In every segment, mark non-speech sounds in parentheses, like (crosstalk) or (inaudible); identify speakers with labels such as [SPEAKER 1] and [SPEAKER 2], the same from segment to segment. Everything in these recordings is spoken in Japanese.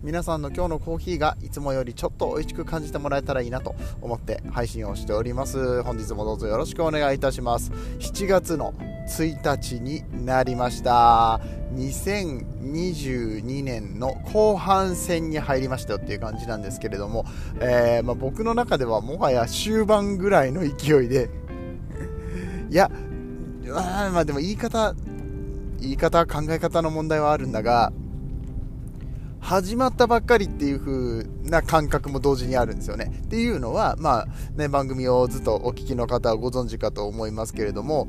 [SPEAKER 1] 皆さんの今日のコーヒーがいつもよりちょっと美味しく感じてもらえたらいいなと思って配信をしております。本日もどうぞよろしくお願いいたします。7月の1日になりました。2022年の後半戦に入りましたよっていう感じなんですけれども、えー、まあ、僕の中ではもはや終盤ぐらいの勢いで。(laughs) いやまあでも言い方言い方考え方の問題はあるんだが始まったばっかりっていう風な感覚も同時にあるんですよね。っていうのは、まあね、番組をずっとお聞きの方はご存知かと思いますけれども、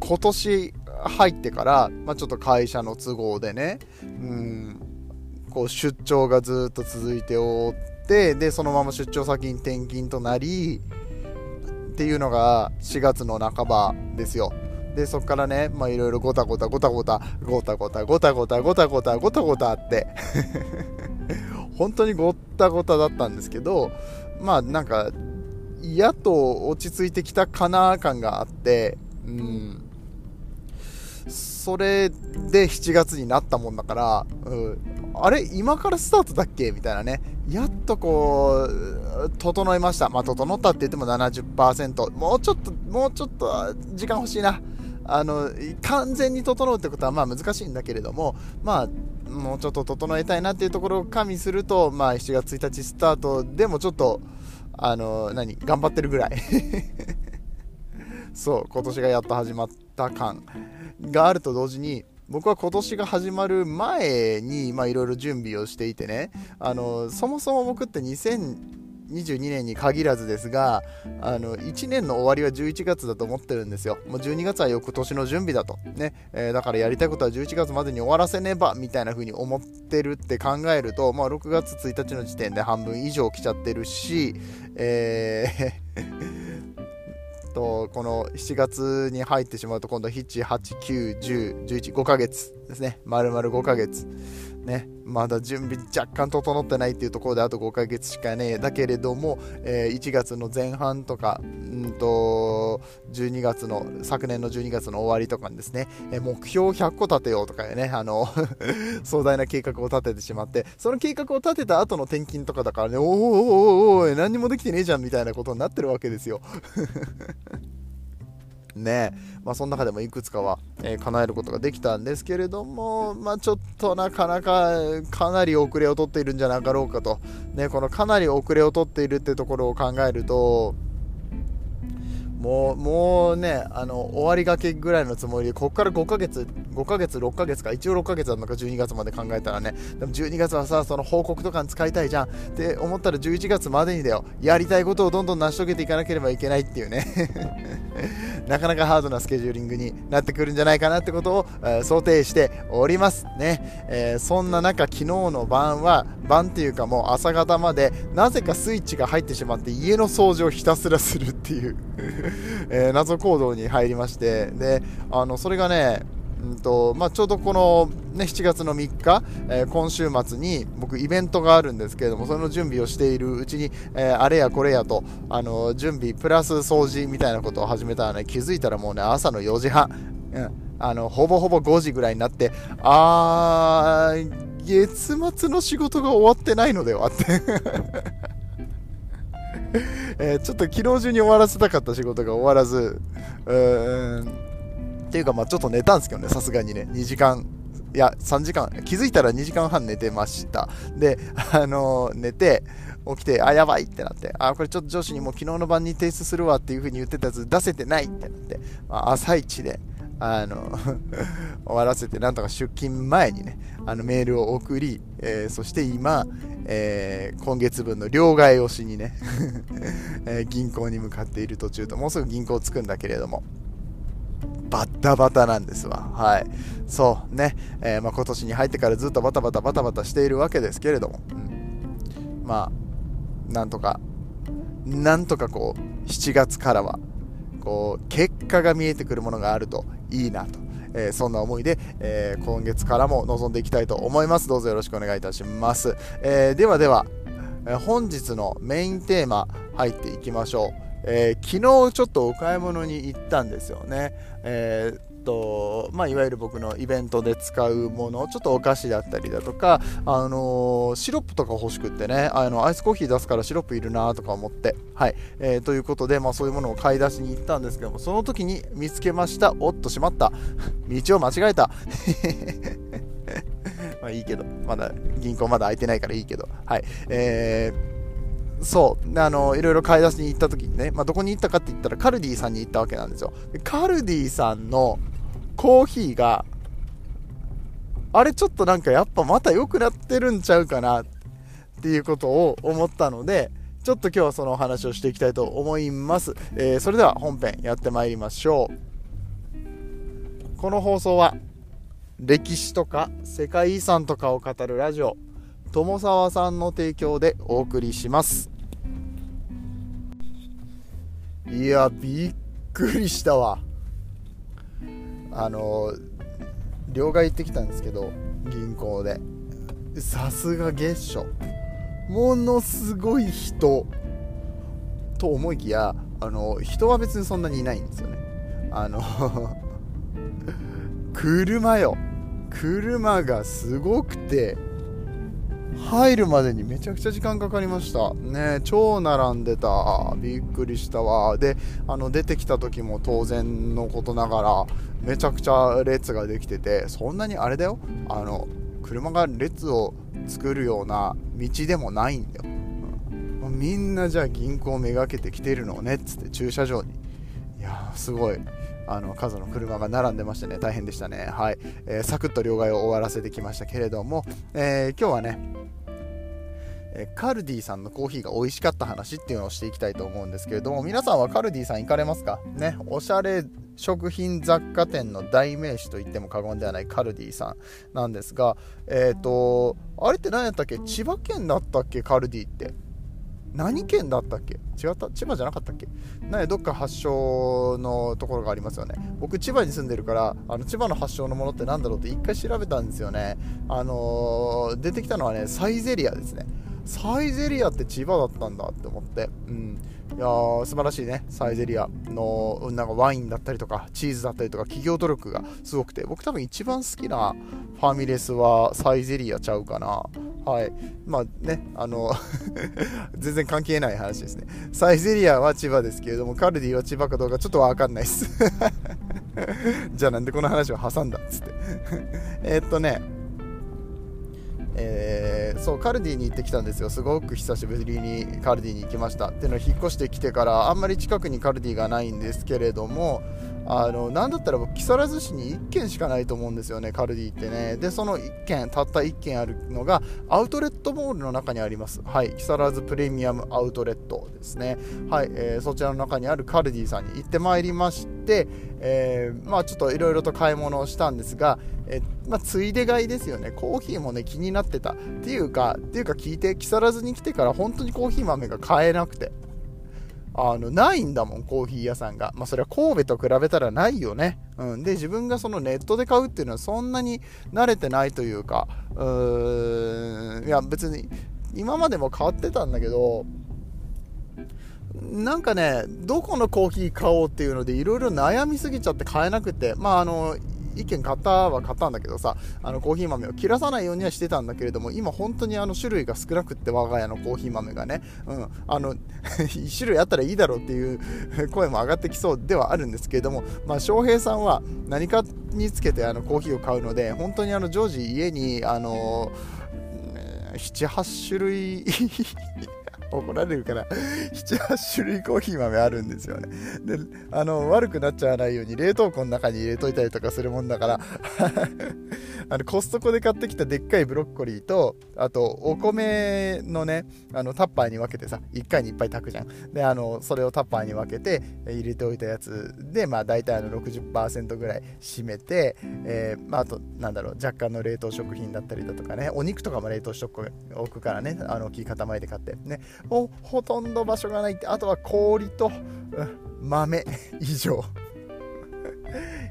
[SPEAKER 1] 今年入ってから、まあ、ちょっと会社の都合でね、うん、こう出張がずっと続いておって、で、そのまま出張先に転勤となり、っていうのが4月の半ばですよ。でそこからねまあいろいろごたごたごたごたごたごたごたごたごたごたごたごたあって。(laughs) 本当にごったごただったんですけどまあなんかやっと落ち着いてきたかな感があってうん。それで7月になったもんだから、うん、あれ今からスタートだっけ？みたいなね。やっとこう整えました。まあ整ったって言っても70%もうちょっともうちょっと時間欲しいな。あの完全に整うってことはまあ難しいんだけれども、まあ、もうちょっと整えたいなっていうところを加味すると、まあ、7月1日スタートでもちょっとあの何頑張ってるぐらい。(laughs) そう今年がやっと始まった感があると同時に僕は今年が始まる前にいろいろ準備をしていてねあのそもそも僕って2000 2022年に限らずですがあの1年の終わりは11月だと思ってるんですよもう12月は翌年の準備だとね、えー、だからやりたいことは11月までに終わらせねばみたいな風に思ってるって考えると、まあ、6月1日の時点で半分以上来ちゃってるし、えー (laughs) とこの7月に入ってしまうと今度は7、8、9、10、11、5ヶ月ですね。丸々5ヶ月。ね、まだ準備若干整ってないっていうところであと5ヶ月しかね。えだけれども、えー、1月の前半とかんと12月の昨年の12月の終わりとかにですね、えー、目標100個立てようとかねあの (laughs) 壮大な計画を立ててしまって。その計画を立てた後の転勤とかだからねおーおーおーおー何にもできてねえじゃんみたいなことになってるわけですよ。ね。まあ、その中でもいくつかは、えー、叶えることができたんですけれども、まあ、ちょっとなかなかかなり遅れをとっているんじゃなかろうかと、ね、このかなり遅れをとっているってところを考えるともうもうねあの終わりがけぐらいのつもりでここから5ヶ月5ヶ月6ヶ月か一応6ヶ月なのか12月まで考えたらね。でも12月はさその報告とかに使いたいじゃん。って思ったら11月までにだよ。やりたいことをどんどん成し遂げていかなければいけないっていうね。(laughs) なかなかハードなスケジューリングになってくるんじゃないかなってことを、えー、想定しておりますね、えー、そんな中昨日の晩は晩っていうかもう朝方までなぜかスイッチが入ってしまって家の掃除をひたすらするっていう。えー、謎行動に入りましてであのそれがねうんとまあ、ちょうどこの、ね、7月の3日、えー、今週末に僕イベントがあるんですけれどもその準備をしているうちに、えー、あれやこれやとあの準備プラス掃除みたいなことを始めたらね気づいたらもうね朝の4時半、うん、あのほぼほぼ5時ぐらいになってあー月末の仕事が終わってないのではって。(laughs) えー、ちょっと昨日中に終わらせたかった仕事が終わらず、うーん、っていうか、まあちょっと寝たんですけどね、さすがにね、2時間、いや、3時間、気づいたら2時間半寝てました。で、(laughs) あのー、寝て、起きて、あ、やばい！ってなって、あ、これちょっと上司にもう昨日の晩に提出するわっていう風に言ってたやつ出せてない！ってなって、まあ、朝一で、あの (laughs) 終わらせて、なんとか出勤前にね、あのメールを送り、えー、そして今、えー、今月分の両替をしにね (laughs) えー、銀行に向かっている途中と、もうすぐ銀行着くんだけれども、バッタバタなんですわ。はい。そうね、えまあ、今年に入ってからずっとバタバタバタバタしているわけですけれども、うん、まあ、なんとか、なんとかこう、7月からはこう結果が見えてくるものがあるといいなと。えー、そんな思いで、えー、今月からも臨んでいきたいと思います。どうぞよろしくお願いいたします。えー、ではでは、え本日のメインテーマ入っていきましょう。え昨日ちょっとお買い物に行ったんですよね。えーとまあ、いわゆる僕のイベントで使うものちょっとお菓子だったりだとか、あのー、シロップとか欲しくってねあのアイスコーヒー出すからシロップいるなとか思って、はい。えー、ということで、まあ、そういうものを買い出しに行ったんですけどもその時に見つけました。おっとしまった。(laughs) 道を間違えた。(laughs) まあいいけど。まだ銀行まだ開いてないからいいけど。はい。えーそう、あの、いろいろ買い出しに行った時にね、まあ、どこに行ったかって言ったらカルディさんに行ったわけなんですよ。カルディさんのコーヒーが、あれちょっとなんかやっぱまた良くなってるんちゃうかなっていうことを思ったので、ちょっと今日はそのお話をしていきたいと思います。えー、それでは本編やってまいりましょう。この放送は歴史とか世界遺産とかを語るラジオ友沢さんの提供でお送りしますいやびっくりしたわ。あの両替行ってきたんですけど銀行で。さすが月初。ものすごい人。と思いきやあの人は別にそんなにいないんですよね。あの (laughs) 車よ。車がすごくて入るまでにめちゃくちゃ時間かかりました。ね超並んでた。びっくりしたわ。であの出てきた時も当然のことながらめちゃくちゃ列ができててそんなにあれだよ。あの車が列を作るような道でもないんだよ、うん、みんなじゃあ銀行めがけて来てるのねっつって駐車場に。いやすごい。あの数の車が並んでましてね大変でしたね。はい、えー、サクッと両替を終わらせてきましたけれども、えー、今日はねえカルディさんのコーヒーが美味しかった話っていうのをしていきたいと思うんですけれども皆さんはカルディさん行かれますか？ね。おしゃれ食品雑貨店の代名詞と言っても過言ではないカルディさんなんですがえっ、ー、とあれって何やったっけ？千葉県だったっけ？カルディって。何県だったっけ？違った？千葉じゃなかったっけ？などっか発祥のところがありますよね。僕千葉に住んでるからあの千葉の発祥のものって何だろうって一回調べたんですよね。あのー、出てきたのはねサイゼリアですね。サイゼリアって千葉だったんだって思って、うん、いやー素晴らしいね。サイゼリアのなんかワインだったりとかチーズだったりとか企業努力がすごくて。僕多分一番好きなファミレスはサイゼリアちゃうかな。はい。まあねあの (laughs) 全然関係ない話ですね。サイゼリアは千葉ですけれどもカルディは千葉かどうかちょっとわかんないです。(laughs) じゃあなんでこの話を挟んだっつって。(laughs) えっとねえー、そうカルディに行ってきたんですよ。すごく久しぶりにカルディに行きました。っていうのは引っ越してきてからあんまり近くにカルディがないんですけれどもあのなんだったら僕木更津市に1軒しかないと思うんですよねカルディってね。でその1軒たった1軒あるのがアウトレットモールの中にあります。はい。木更津プレミアムアウトレットですね。はい、えー、そちらの中にあるカルディさんに行ってまいりましてえー、まあちょっといろいろと買い物をしたんですが、えー、まあ、ついで買いですよね。コーヒーもね気になってたっていうかっていうか聞いて木更津に来てから本当にコーヒー豆が買えなくて。あのないんだもんコーヒー屋さんが。まあそれは神戸と比べたらないよね、うん、で自分がそのネットで買うっていうのはそんなに慣れてないというか。うーん。いや別に今までも買ってたんだけどなんかね、どこのコーヒー買おうっていうので、いろいろ悩みすぎちゃって買えなくて、まあ、あの、一軒買ったは買ったんだけどさ、あのコーヒー豆を切らさないようにはしてたんだけれども、今本当にあの種類が少なくって、我が家のコーヒー豆がね、うん、あの、(laughs) 1種類あったらいいだろうっていう (laughs) 声も上がってきそうではあるんですけれども、まあ、翔平さんは何かにつけてあのコーヒーを買うので、本当にあの常時家に、あの、7、8種類怒られるから (laughs) 78種類コーヒー豆あるんですよね。であの悪くなっちゃわないように冷凍庫の中に入れといたりとかするもんだから。あのコストコで買ってきたでっかいブロッコリーとあとお米のねあのタッパーに分けてさ1回にいっぱい炊くじゃん。であのそれをタッパーに分けて入れておいたやつでまあ大体あの60%ぐらい占めて、えー、まあ、あとなんだろう若干の冷凍食品だったりだとかねお肉とかも冷凍しておくからねあの大きい塊で買って。ねもうほとんど場所がないってあとは氷と、うん豆以上。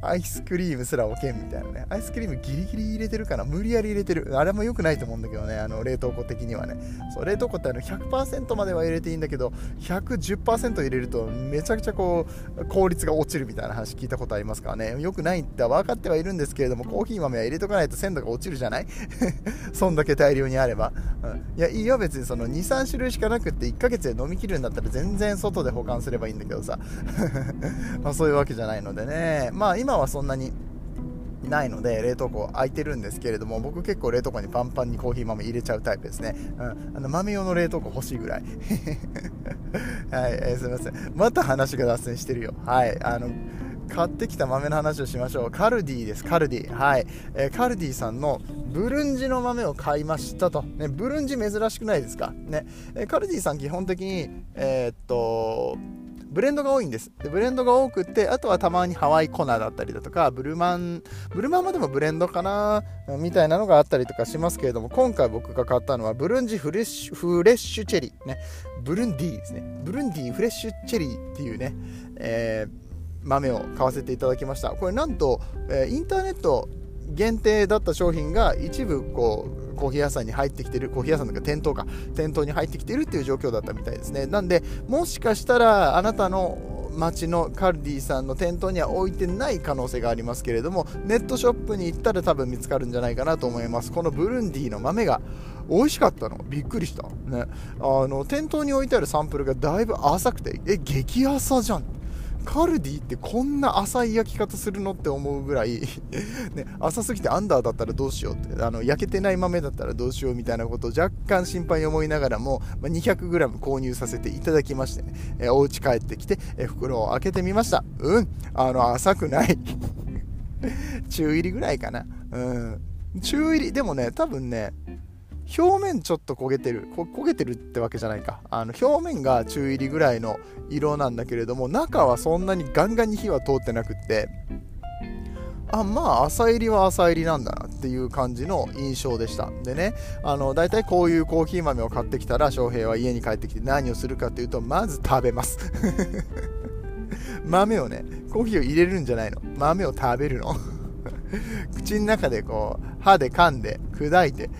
[SPEAKER 1] アイスクリームすら置けんみたいなね。アイスクリームギリギリ入れてるかな無理やり入れてる。あれも良くないと思うんだけどね、あの冷凍庫的にはね。そう冷凍庫ってあの100%までは入れていいんだけど、110%入れるとめちゃくちゃこう、効率が落ちるみたいな話聞いたことありますからね。良くないって分かってはいるんですけれども、コーヒー豆は入れとかないと鮮度が落ちるじゃない？(laughs) そんだけ大量にあれば。うん、いや、いいよ、別にその2、3種類しかなくって1ヶ月で飲み切るんだったら全然外で保管すればいいんだけどさ。(laughs) まあそういうわけじゃないのでね。まあ今はそんなにないので冷凍庫空いてるんですけれども僕結構冷凍庫にパンパンにコーヒー豆入れちゃうタイプですね、うん、あの豆用の冷凍庫欲しいぐらい。(laughs) はい、えー、すいません。また話が脱線してるよ。はい。あの買ってきた豆の話をしましょう。カルディです。カルディ。はい、えー、カルディさんのブルンジの豆を買いましたと、ね、ブルンジ珍しくないですか？ね、えー、カルディさん基本的にえー、っとブレンドが多いんです。でブレンドが多くってあとはたまにハワイコナーだったりだとかブルマンブルマンまでもブレンドかなみたいなのがあったりとかしますけれども今回僕が買ったのはブルンジフレッシュフレッシュチェリーね。ブルンディですね。ブルンディフレッシュチェリーっていうね、えー、豆を買わせていただきました。これなんと、えー、インターネット限定だった商品が一部こうコーヒー屋さんに入ってきてるコーヒー屋さんとか店頭か店頭に入ってきてるっていう状況だったみたいですね。なんでもしかしたらあなたの街のカルディさんの店頭には置いてない可能性がありますけれどもネットショップに行ったら多分見つかるんじゃないかなと思います。このブルンディの豆が美味しかったの？びっくりした。ね。あの店頭に置いてあるサンプルがだいぶ浅くてえ激浅じゃん。カルディってこんな浅い焼き方するのって思うぐらい (laughs) ね、浅すぎてアンダーだったらどうしようってあの焼けてない豆だったらどうしようみたいなことを若干心配に思いながらも、ま、200g 購入させていただきましてね、えー、お家帰ってきて、えー、袋を開けてみました。うん。あの浅くない。(laughs) 中入りぐらいかな。うん。中入りでもね多分ね表面ちょっと焦げてる焦げてるってわけじゃないか。あの表面が中入りぐらいの色なんだけれども中はそんなにガンガンに火は通ってなくってあまあ浅入りは浅入りなんだなっていう感じの印象でした。でねあの大体こういうコーヒー豆を買ってきたら翔平は家に帰ってきて何をするかっていうとまず食べます。(laughs) 豆をねコーヒーを入れるんじゃないの。豆を食べるの。(laughs) 口の中でこう歯で噛んで砕いて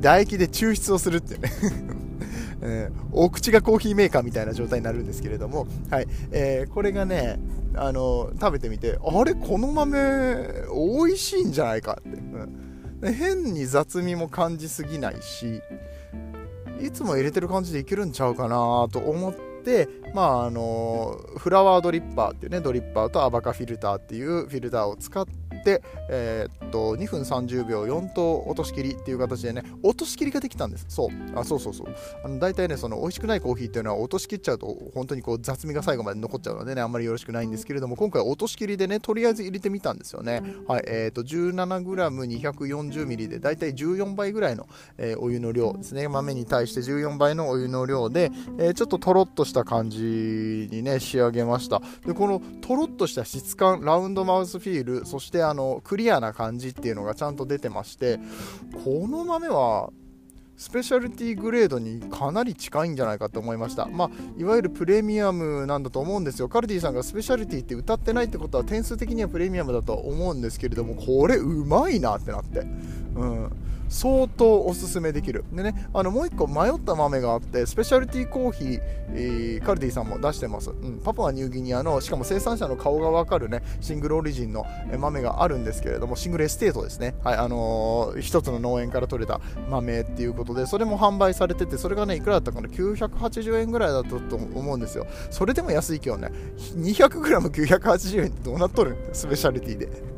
[SPEAKER 1] 唾液で抽出をするってね。(laughs) えー、お口がコーヒーメーカーみたいな状態になるんですけれども、はい。えー、これがねあの食べてみてあれ？この豆美味しいんじゃないかって、うん、変に雑味も感じすぎないしいつも入れてる感じでいけるんちゃうかなと思ってまああのフラワードリッパーっていうねドリッパーとアバカフィルターっていうフィルターを使って、えー、っと2分30秒4等落とし切りっていう形でね落とし切りができたんです。そう。あそうそうそう。あの大体ねその美味しくないコーヒーっていうのは落とし切っちゃうと本当にこう雑味が最後まで残っちゃうのでねあんまりよろしくないんですけれども今回落とし切りでねとりあえず入れてみたんですよね。はい。えー、っと 17g240ml で大体14倍ぐらいの、えー、お湯の量ですね。豆に対して14倍のお湯の量で、えー、ちょっととろっとした感じにね仕上げましたでこのとろっとした質感ラウンドマウスフィールそしてあのクリアな感じっていうのがちゃんと出てましてこの豆はスペシャルティグレードにかなり近いんじゃないかと思いました。まあ、いわゆるプレミアムなんだと思うんですよ。カルディさんがスペシャルティって歌ってないってことは点数的にはプレミアムだと思うんですけれども、これうまいなってなって。うん。相当おすすめできる。でねあのもう1個迷った豆があってスペシャルティーコーヒー、えー、カルディさんも出してます、うん、パパはニューギニアのしかも生産者の顔がわかるねシングルオリジンの豆があるんですけれどもシングルエステートですね。はいあのー、一つの農園から取れた豆っていうことでそれも販売されててそれがねいくらだったかな？980円ぐらいだったと思うんですよ。それでも安いけどね 200g980 円ってどうなっとる？んスペシャルティーで。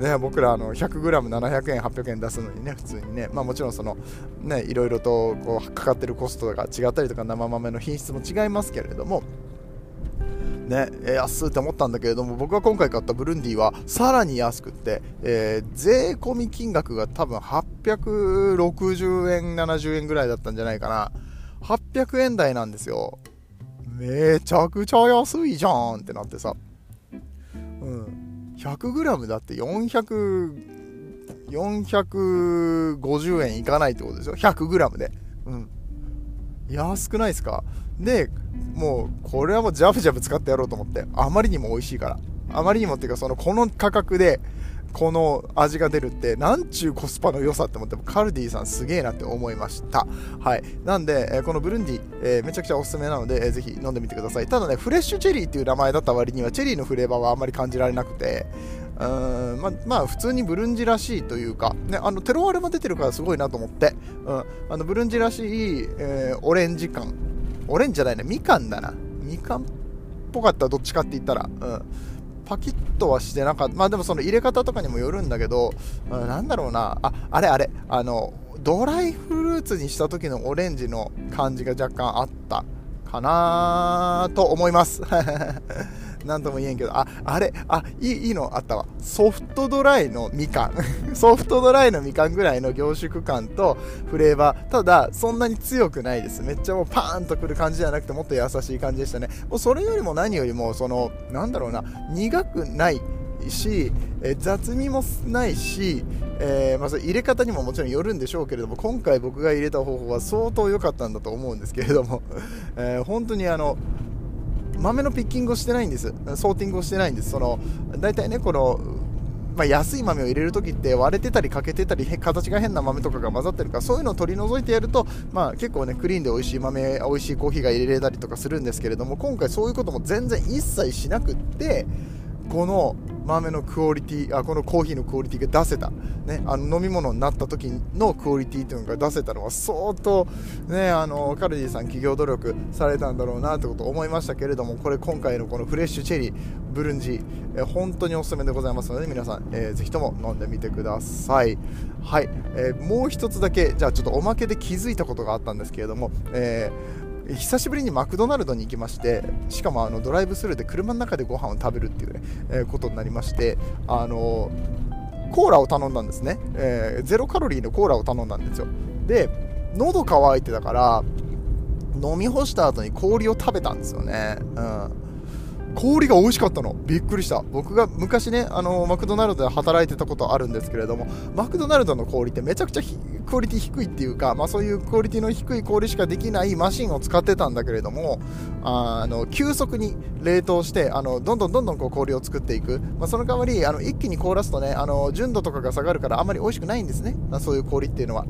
[SPEAKER 1] ね、僕らあの 100g700 円800円出すのにね普通にね、まあ、もちろんそのねいろいろとこうかかってるコストが違ったりとか生豆の品質も違いますけれどもね、安って思ったんだけれども僕が今回買ったブルンディはさらに安くって、えー、税込み金額が多分860円70円ぐらいだったんじゃないかな。800円台なんですよ。めちゃくちゃ安いじゃんってなってさ。うん。100g だって400 450円いかないってことですよ 100g で。うん。安くないですか？でもうこれはもうジャブジャブ使ってやろうと思って。あまりにも美味しいから。あまりにもっていうかそのこの価格でこの味が出るってなんちゅうコスパの良さって思ってカルディさんすげえなって思いました。はい。なんで、えこのブルンディ、えー、めちゃくちゃおすすめなので、えー、ぜひ飲んでみてください。ただねフレッシュチェリーっていう名前だった割にはチェリーのフレーバーはあんまり感じられなくて。うんままあ普通にブルンジらしいというか、ね、あのテロワールも出てるからすごいなと思って、うん、あのブルンジらしい、えー、オレンジ感。オレンジじゃないねみかんだな。みかんっぽかったどっちかって言ったら、うん。パキッとはしてなかった。まあでもその入れ方とかにもよるんだけど、うん、なんだろうな。あ、あれあれ。あの、ドライフルーツにした時のオレンジの感じが若干あったかなと思います。(laughs) なんとも言えんけど、あ、あれ、あ、いい、いいのあったわ。ソフトドライのみかん。(laughs) ソフトドライのみかんぐらいの凝縮感とフレーバー。ただ、そんなに強くないです。めっちゃもうパーンとくる感じじゃなくて、もっと優しい感じでしたね。もうそれよりも何よりも、その、なんだろうな、苦くない。し、え雑味もないし、えー、まあ、入れ方にももちろんよるんでしょうけれども今回僕が入れた方法は相当良かったんだと思うんですけれども、えー、本当にあの豆のピッキングをしてないんです、ソーティングをしてないんです、その大体ね、このまあ、安い豆を入れるときって割れてたり欠けてたり形が変な豆とかが混ざってるからそういうのを取り除いてやると、まあ、結構ねクリーンで美味しい豆美味しいコーヒーが入れれたりとかするんですけれども今回そういうことも全然一切しなくってこの豆のクオリティあこのコーヒーのクオリティが出せた、ね、あの飲み物になった時のクオリティというのが出せたのは相当、ね、あのカルディさん企業努力されたんだろうなということを思いましたけれどもこれ今回のこのフレッシュチェリーブルンジえ本当におすすめでございますので皆さん、えー、ぜひとも飲んでみてくださいはい、えー、もう一つだけじゃあちょっとおまけで気づいたことがあったんですけれども、えー久しぶりにマクドナルドに行きましてしかもあのドライブスルーで車の中でご飯を食べるっていうね、え、ことになりましてあのコーラを頼んだんですね、えー、ゼロカロリーのコーラを頼んだんですよ。で喉乾いてたから飲み干した後に氷を食べたんですよね、うん。氷が美味しかったの。びっくりした。僕が昔ねあのマクドナルドで働いてたことあるんですけれどもマクドナルドの氷ってめちゃくちゃクオリティ低いっていうか、まあ、そういうクオリティの低い氷しかできないマシンを使ってたんだけれどもあの急速に冷凍してあのどんどんどんどんこう氷を作っていく、まあ、その代わりあの一気に凍らすとねあの純度とかが下がるからあんまり美味しくないんですね、そういう氷っていうのは、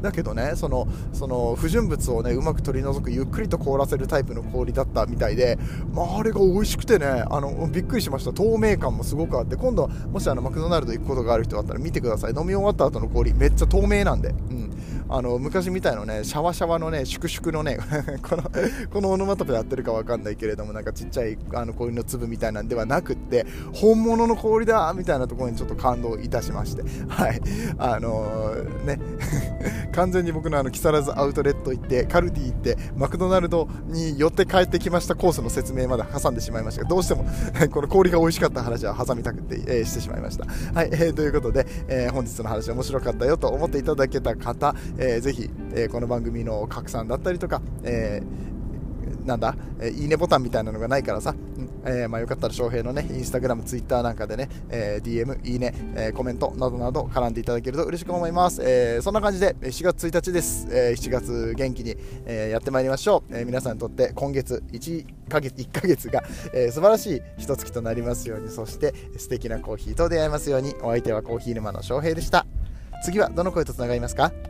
[SPEAKER 1] だけどねそのその不純物をねうまく取り除くゆっくりと凍らせるタイプの氷だったみたいで、まあ、あれが美味しくてねあのびっくりしました。透明感もすごくあって今度もしあのマクドナルド行くことがある人だったら見てください。飲み終わった後の氷めっちゃ透明なんで、うん。あの昔みたいのねシャワシャワのね粛々のね (laughs) この (laughs) このオノマトペでやってるか分かんないけれどもなんかちっちゃいあの氷の粒みたいなんではなくって本物の氷だみたいなところにちょっと感動いたしまして。はい。あのー、ね (laughs) 完全に僕のあの木更津アウトレット行ってカルディ行ってマクドナルドに寄って帰ってきましたコースの説明まで挟んでしまいました。がどうしてもこの氷が美味しかった話は挟みたくて、えー、してしまいました。はい、えー、ということで、えー、本日の話面白かったよと思っていただけた方、えー、ぜひ、え、この番組の拡散だったりとか、え、なんだ、え、いいねボタンみたいなのがないからさ、えー、まあ、よかったら翔平のね、インスタグラム、ツイッターなんかでね、えー、DM、いいね、えー、コメントなどなど絡んでいただけると嬉しく思います。え、そんな感じで、4月1日です。え、7月元気に、え、やってまいりましょう。え、皆さんにとって今月1ヶ月、1ヶ月が、えー、素晴らしい一月となりますように、そして素敵なコーヒーと出会えますように、お相手はコーヒー沼の翔平でした。次はどの声とつながりますか？